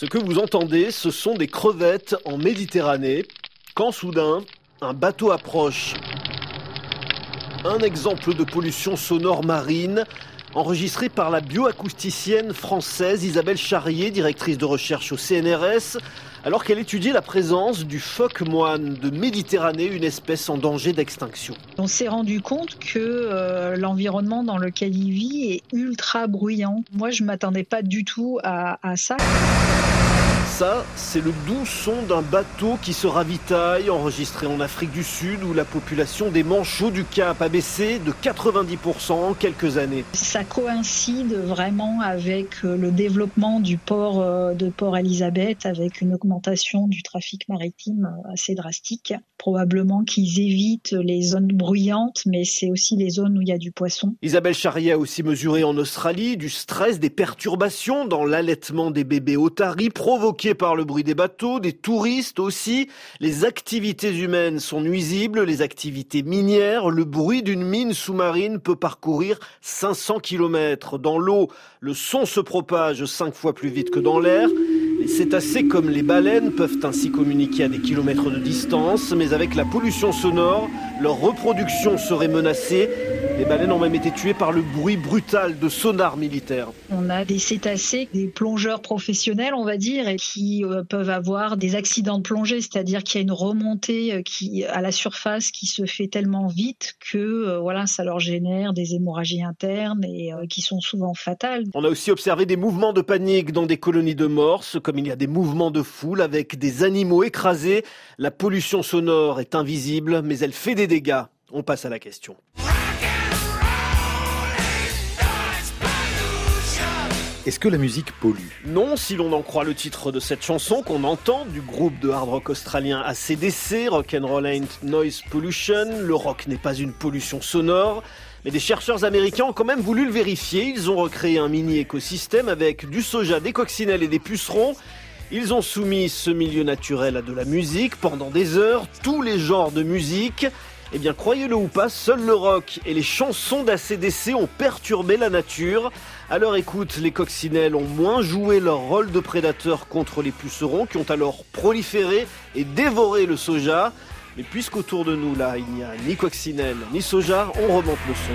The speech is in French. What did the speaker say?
Ce que vous entendez, ce sont des crevettes en Méditerranée, quand soudain, un bateau approche. Un exemple de pollution sonore marine enregistré par la bioacousticienne française Isabelle Charrier, directrice de recherche au CNRS, alors qu'elle étudiait la présence du phoque moine de Méditerranée, une espèce en danger d'extinction. On s'est rendu compte que euh, l'environnement dans lequel il vit est ultra bruyant. Moi, je m'attendais pas du tout à ça. Ça, c'est le doux son d'un bateau qui se ravitaille, enregistré en Afrique du Sud, où la population des manchots du Cap a baissé de 90% en quelques années. Ça coïncide vraiment avec euh, le développement du port euh, de Port Elizabeth, avec une augmentation du trafic maritime euh, assez drastique. Probablement qu'ils évitent les zones bruyantes, mais c'est aussi les zones où il y a du poisson. Isabelle Charrier a aussi mesuré en Australie du stress, des perturbations dans l'allaitement des bébés otaries provoquées par le bruit des bateaux, des touristes aussi. Les activités humaines sont nuisibles, les activités minières. Le bruit d'une mine sous-marine peut parcourir 500 km. Dans l'eau, le son se propage cinq fois plus vite que dans l'air. Les cétacés comme les baleines peuvent ainsi communiquer à des kilomètres de distance, mais avec la pollution sonore, leur reproduction serait menacée. Les baleines ont même été tuées par le bruit brutal de sonars militaires. On a des cétacés, des plongeurs professionnels, on va dire, et qui euh, peuvent avoir des accidents de plongée, c'est-à-dire qu'il y a une remontée euh, qui, à la surface qui se fait tellement vite que euh, voilà, ça leur génère des hémorragies internes et qui sont souvent fatales. On a aussi observé des mouvements de panique dans des colonies de morses, comme il y a des mouvements de foule avec des animaux écrasés. La pollution sonore est invisible, mais elle fait des dégâts. On passe à la question. Est-ce que la musique pollue Non, si l'on en croit le titre de cette chanson qu'on entend du groupe de hard rock australien ACDC, Rock'n'Roll Ain't Noise Pollution, le rock n'est pas une pollution sonore. Mais des chercheurs américains ont quand même voulu le vérifier. Ils ont recréé un mini écosystème avec du soja, des coccinelles et des pucerons. Ils ont soumis ce milieu naturel à de la musique pendant des heures, tous les genres de musique. Eh bien, croyez-le ou pas, seul le rock et les chansons d'ACDC ont perturbé la nature. À leur écoute, les coccinelles ont moins joué leur rôle de prédateurs contre les pucerons qui ont alors proliféré et dévoré le soja. Mais puisqu'autour de nous, là, il n'y a ni coccinelle ni soja, on remonte le son.